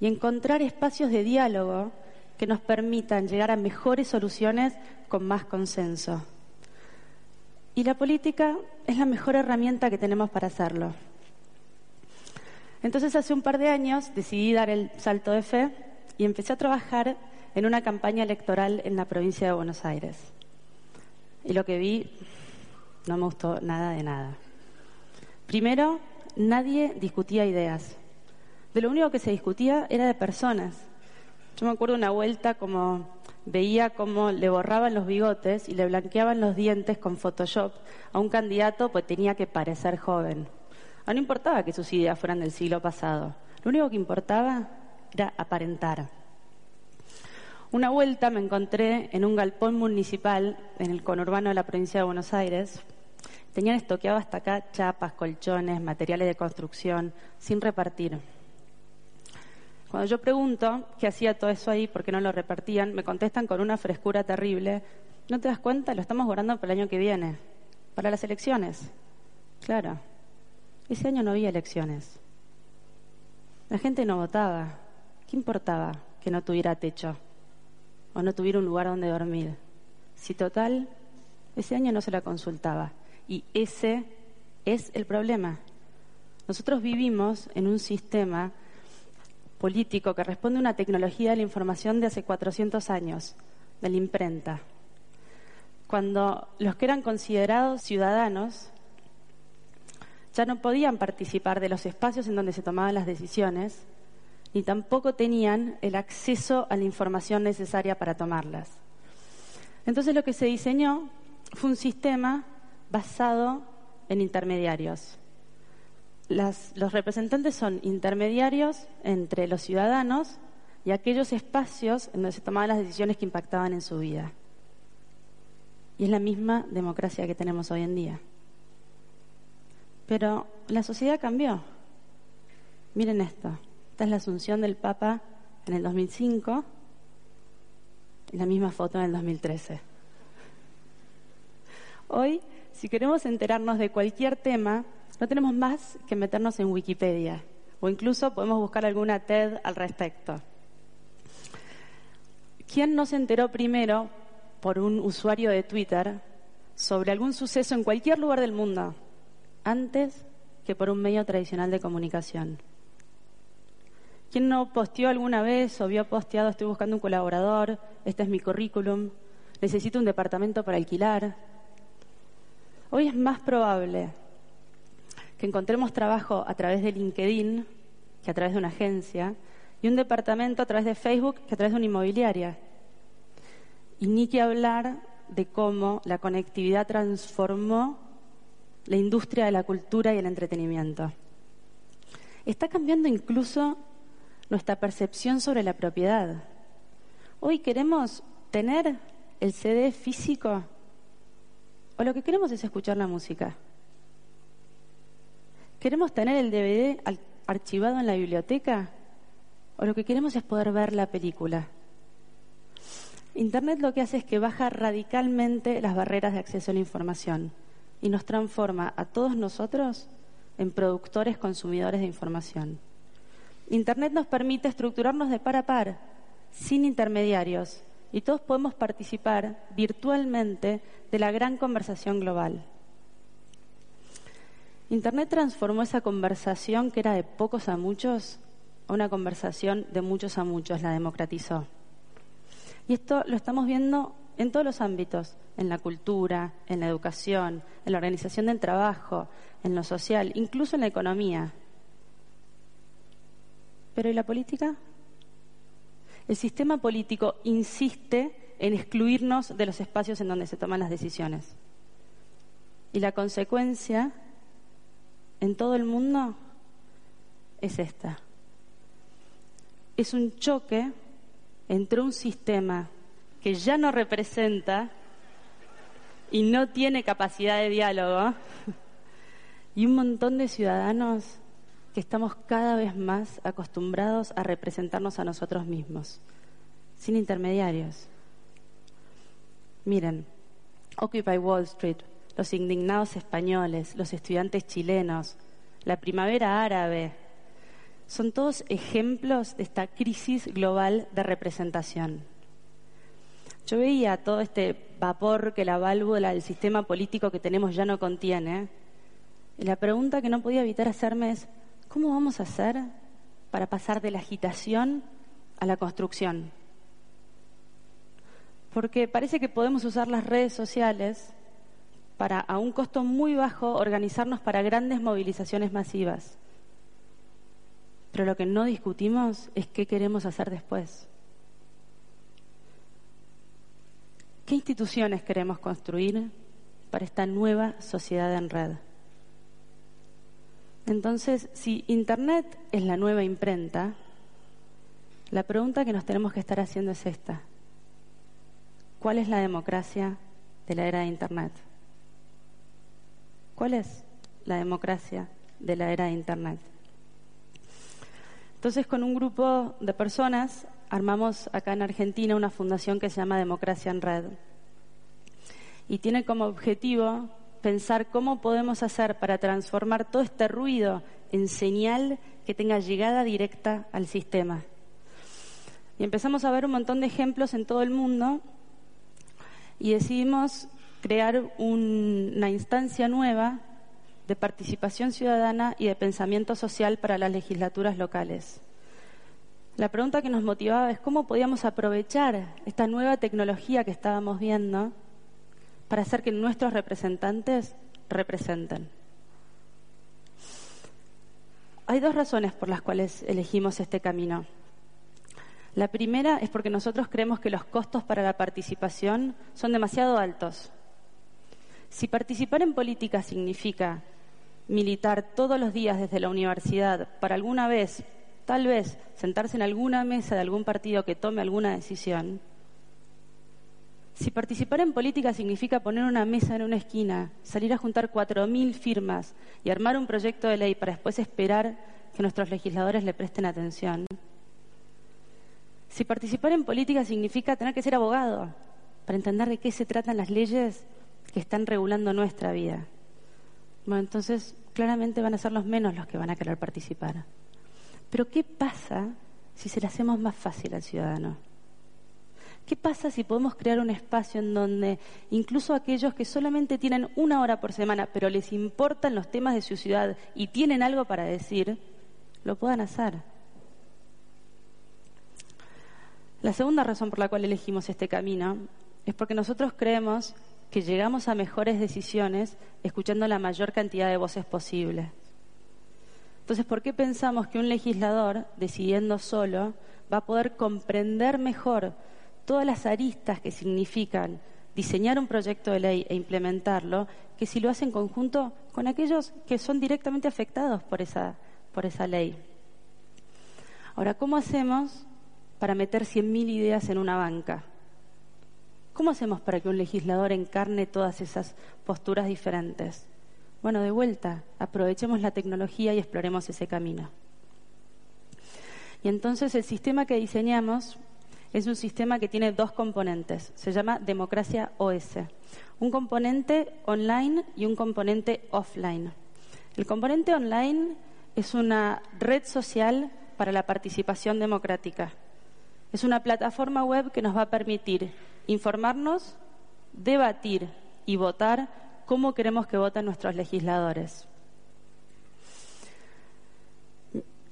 y encontrar espacios de diálogo que nos permitan llegar a mejores soluciones con más consenso. Y la política es la mejor herramienta que tenemos para hacerlo. Entonces hace un par de años decidí dar el salto de fe y empecé a trabajar en una campaña electoral en la provincia de Buenos Aires. Y lo que vi no me gustó nada de nada. Primero, nadie discutía ideas de lo único que se discutía era de personas. Yo me acuerdo una vuelta como veía cómo le borraban los bigotes y le blanqueaban los dientes con Photoshop a un candidato pues tenía que parecer joven. no importaba que sus ideas fueran del siglo pasado, lo único que importaba era aparentar. Una vuelta me encontré en un galpón municipal en el conurbano de la provincia de Buenos Aires. Tenían estoqueado hasta acá chapas, colchones, materiales de construcción, sin repartir. Cuando yo pregunto qué hacía todo eso ahí, por qué no lo repartían, me contestan con una frescura terrible. ¿No te das cuenta? Lo estamos guardando para el año que viene, para las elecciones. Claro, ese año no había elecciones. La gente no votaba. ¿Qué importaba que no tuviera techo o no tuviera un lugar donde dormir? Si total, ese año no se la consultaba. Y ese es el problema. Nosotros vivimos en un sistema político que responde a una tecnología de la información de hace 400 años, de la imprenta. Cuando los que eran considerados ciudadanos ya no podían participar de los espacios en donde se tomaban las decisiones, ni tampoco tenían el acceso a la información necesaria para tomarlas. Entonces lo que se diseñó fue un sistema basado en intermediarios. Los representantes son intermediarios entre los ciudadanos y aquellos espacios en donde se tomaban las decisiones que impactaban en su vida. Y es la misma democracia que tenemos hoy en día. Pero la sociedad cambió. Miren esto. Esta es la asunción del Papa en el 2005 y la misma foto en el 2013. Hoy, si queremos enterarnos de cualquier tema, no tenemos más que meternos en Wikipedia o incluso podemos buscar alguna TED al respecto. ¿Quién no se enteró primero por un usuario de Twitter sobre algún suceso en cualquier lugar del mundo? antes que por un medio tradicional de comunicación. ¿Quién no posteó alguna vez o vio posteado estoy buscando un colaborador, este es mi currículum, necesito un departamento para alquilar? Hoy es más probable que encontremos trabajo a través de LinkedIn que a través de una agencia y un departamento a través de Facebook que a través de una inmobiliaria. Y ni que hablar de cómo la conectividad transformó la industria de la cultura y el entretenimiento. Está cambiando incluso nuestra percepción sobre la propiedad. Hoy queremos tener el CD físico o lo que queremos es escuchar la música. ¿Queremos tener el DVD archivado en la biblioteca o lo que queremos es poder ver la película? Internet lo que hace es que baja radicalmente las barreras de acceso a la información y nos transforma a todos nosotros en productores consumidores de información. Internet nos permite estructurarnos de par a par, sin intermediarios, y todos podemos participar virtualmente de la gran conversación global. Internet transformó esa conversación que era de pocos a muchos a una conversación de muchos a muchos, la democratizó. Y esto lo estamos viendo en todos los ámbitos, en la cultura, en la educación, en la organización del trabajo, en lo social, incluso en la economía. Pero ¿y la política? El sistema político insiste en excluirnos de los espacios en donde se toman las decisiones. Y la consecuencia en todo el mundo es esta. Es un choque entre un sistema que ya no representa y no tiene capacidad de diálogo, y un montón de ciudadanos que estamos cada vez más acostumbrados a representarnos a nosotros mismos, sin intermediarios. Miren, Occupy Wall Street, los indignados españoles, los estudiantes chilenos, la primavera árabe, son todos ejemplos de esta crisis global de representación. Yo veía todo este vapor que la válvula del sistema político que tenemos ya no contiene. Y la pregunta que no podía evitar hacerme es, ¿cómo vamos a hacer para pasar de la agitación a la construcción? Porque parece que podemos usar las redes sociales para, a un costo muy bajo, organizarnos para grandes movilizaciones masivas. Pero lo que no discutimos es qué queremos hacer después. ¿Qué instituciones queremos construir para esta nueva sociedad en red? Entonces, si Internet es la nueva imprenta, la pregunta que nos tenemos que estar haciendo es esta. ¿Cuál es la democracia de la era de Internet? ¿Cuál es la democracia de la era de Internet? Entonces, con un grupo de personas armamos acá en Argentina una fundación que se llama Democracia en Red. Y tiene como objetivo pensar cómo podemos hacer para transformar todo este ruido en señal que tenga llegada directa al sistema. Y empezamos a ver un montón de ejemplos en todo el mundo y decidimos crear una instancia nueva de participación ciudadana y de pensamiento social para las legislaturas locales. La pregunta que nos motivaba es cómo podíamos aprovechar esta nueva tecnología que estábamos viendo para hacer que nuestros representantes representen. Hay dos razones por las cuales elegimos este camino. La primera es porque nosotros creemos que los costos para la participación son demasiado altos. Si participar en política significa militar todos los días desde la universidad para alguna vez, tal vez, sentarse en alguna mesa de algún partido que tome alguna decisión, si participar en política significa poner una mesa en una esquina, salir a juntar cuatro mil firmas y armar un proyecto de ley para después esperar que nuestros legisladores le presten atención, si participar en política significa tener que ser abogado para entender de qué se tratan las leyes que están regulando nuestra vida, bueno, entonces claramente van a ser los menos los que van a querer participar. Pero ¿qué pasa si se le hacemos más fácil al ciudadano? ¿Qué pasa si podemos crear un espacio en donde incluso aquellos que solamente tienen una hora por semana, pero les importan los temas de su ciudad y tienen algo para decir, lo puedan hacer? La segunda razón por la cual elegimos este camino es porque nosotros creemos que llegamos a mejores decisiones escuchando la mayor cantidad de voces posible. Entonces, ¿por qué pensamos que un legislador, decidiendo solo, va a poder comprender mejor todas las aristas que significan diseñar un proyecto de ley e implementarlo, que si lo hace en conjunto con aquellos que son directamente afectados por esa, por esa ley? Ahora, ¿cómo hacemos para meter 100.000 ideas en una banca? ¿Cómo hacemos para que un legislador encarne todas esas posturas diferentes? Bueno, de vuelta, aprovechemos la tecnología y exploremos ese camino. Y entonces el sistema que diseñamos es un sistema que tiene dos componentes. Se llama Democracia OS. Un componente online y un componente offline. El componente online es una red social para la participación democrática. Es una plataforma web que nos va a permitir informarnos, debatir y votar cómo queremos que voten nuestros legisladores.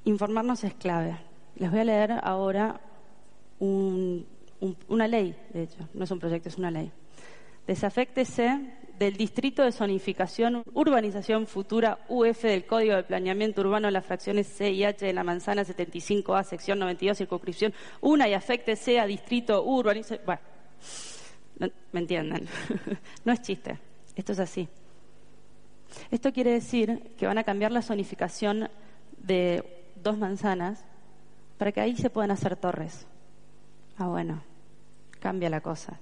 Informarnos es clave. Les voy a leer ahora una ley, de hecho, no es un proyecto, es una ley. Desaféctese del Distrito de Zonificación, Urbanización Futura UF del Código de Planeamiento Urbano, las fracciones C y H de la manzana 75A, sección 92, circunscripción 1 y afectese a Distrito Urbanización. ¿Me entienden? no es chiste, esto es así. Esto quiere decir que van a cambiar la zonificación de dos manzanas para que ahí se puedan hacer torres. Ah, bueno, cambia la cosa.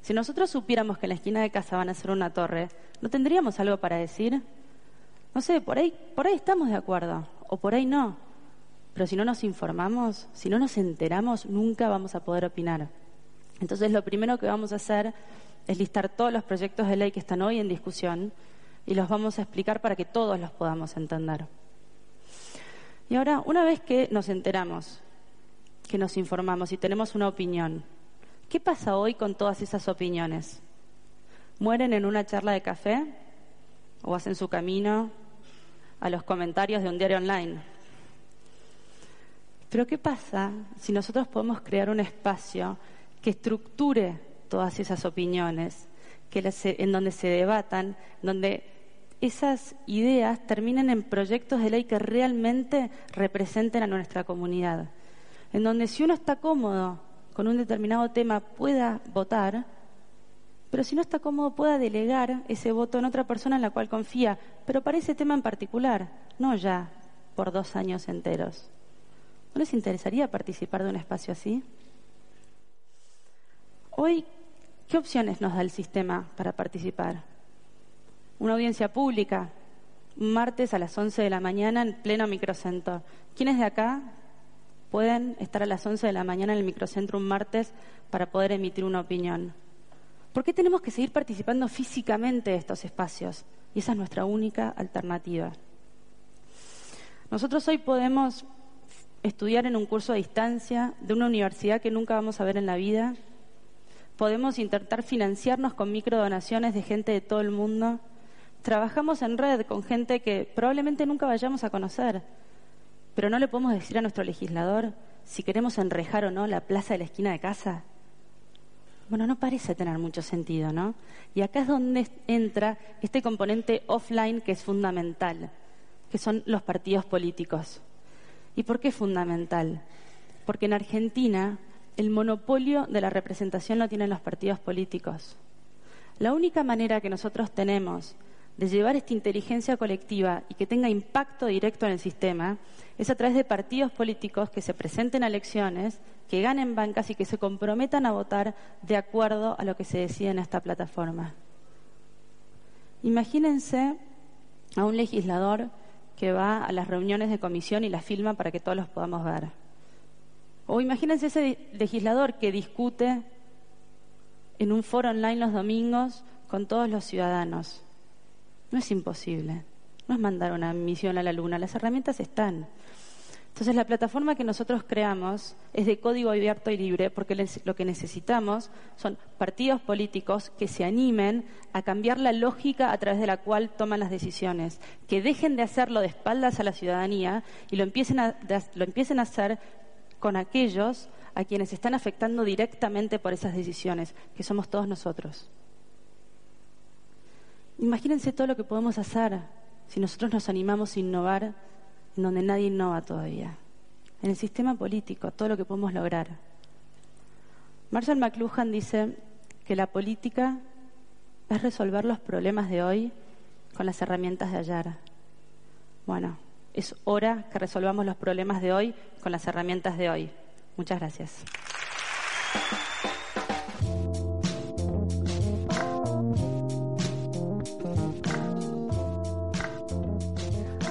Si nosotros supiéramos que en la esquina de casa van a hacer una torre, ¿no tendríamos algo para decir? No sé, por ahí, por ahí estamos de acuerdo, o por ahí no. Pero si no nos informamos, si no nos enteramos, nunca vamos a poder opinar. Entonces, lo primero que vamos a hacer es listar todos los proyectos de ley que están hoy en discusión y los vamos a explicar para que todos los podamos entender. Y ahora, una vez que nos enteramos, que nos informamos y tenemos una opinión, ¿Qué pasa hoy con todas esas opiniones? ¿Mueren en una charla de café o hacen su camino a los comentarios de un diario online? Pero ¿qué pasa si nosotros podemos crear un espacio que estructure todas esas opiniones, que en donde se debatan, donde esas ideas terminen en proyectos de ley que realmente representen a nuestra comunidad, en donde si uno está cómodo con un determinado tema pueda votar, pero si no está cómodo pueda delegar ese voto en otra persona en la cual confía, pero para ese tema en particular, no ya por dos años enteros. ¿No les interesaría participar de un espacio así? Hoy, ¿qué opciones nos da el sistema para participar? Una audiencia pública, un martes a las 11 de la mañana en pleno microcentro. ¿Quiénes de acá pueden estar a las 11 de la mañana en el microcentro un martes para poder emitir una opinión. ¿Por qué tenemos que seguir participando físicamente de estos espacios? Y esa es nuestra única alternativa. Nosotros hoy podemos estudiar en un curso a distancia de una universidad que nunca vamos a ver en la vida. Podemos intentar financiarnos con microdonaciones de gente de todo el mundo. trabajamos en red con gente que probablemente nunca vayamos a conocer, pero no le podemos decir a nuestro legislador si queremos enrejar o no la plaza de la esquina de casa. Bueno, no parece tener mucho sentido, ¿no? Y acá es donde entra este componente offline que es fundamental, que son los partidos políticos. ¿Y por qué es fundamental? Porque en Argentina el monopolio de la representación lo tienen los partidos políticos. La única manera que nosotros tenemos de llevar esta inteligencia colectiva y que tenga impacto directo en el sistema es a través de partidos políticos que se presenten a elecciones, que ganen bancas y que se comprometan a votar de acuerdo a lo que se decide en esta plataforma. Imagínense a un legislador que va a las reuniones de comisión y las filma para que todos los podamos ver. O imagínense ese legislador que discute en un foro online los domingos con todos los ciudadanos. No es imposible. No es mandar una misión a la luna. Las herramientas están. Entonces, la plataforma que nosotros creamos es de código abierto y libre porque lo que necesitamos son partidos políticos que se animen a cambiar la lógica a través de la cual toman las decisiones, que dejen de hacerlo de espaldas a la ciudadanía y lo empiecen a, lo empiecen a hacer con aquellos a quienes están afectando directamente por esas decisiones, que somos todos nosotros. Imagínense todo lo que podemos hacer si nosotros nos animamos a innovar en donde nadie innova todavía. En el sistema político, todo lo que podemos lograr. Marshall McLuhan dice que la política es resolver los problemas de hoy con las herramientas de ayer. Bueno, es hora que resolvamos los problemas de hoy con las herramientas de hoy. Muchas gracias.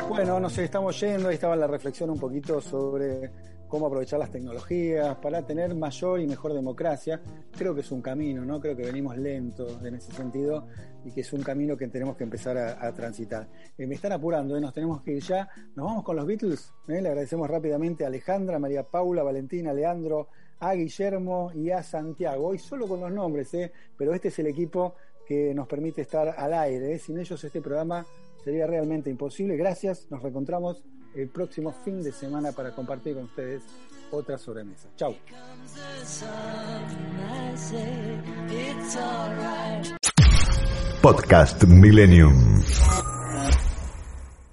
Bueno, nos estamos yendo, ahí estaba la reflexión un poquito sobre cómo aprovechar las tecnologías para tener mayor y mejor democracia. Creo que es un camino, ¿no? Creo que venimos lentos en ese sentido y que es un camino que tenemos que empezar a, transitar. Eh, me están apurando, ¿eh? nos tenemos que ir ya. Nos vamos con los Beatles. ¿eh? Le agradecemos rápidamente a Alejandra, María Paula, Valentina, Leandro, a Guillermo y a Santiago. Hoy solo con los nombres, ¿eh? pero este es el equipo que nos permite estar al aire. Sin ellos este programa sería realmente imposible. Gracias, nos reencontramos el próximo fin de semana para compartir con ustedes otra sobremesa. Chau. Podcast Millennium.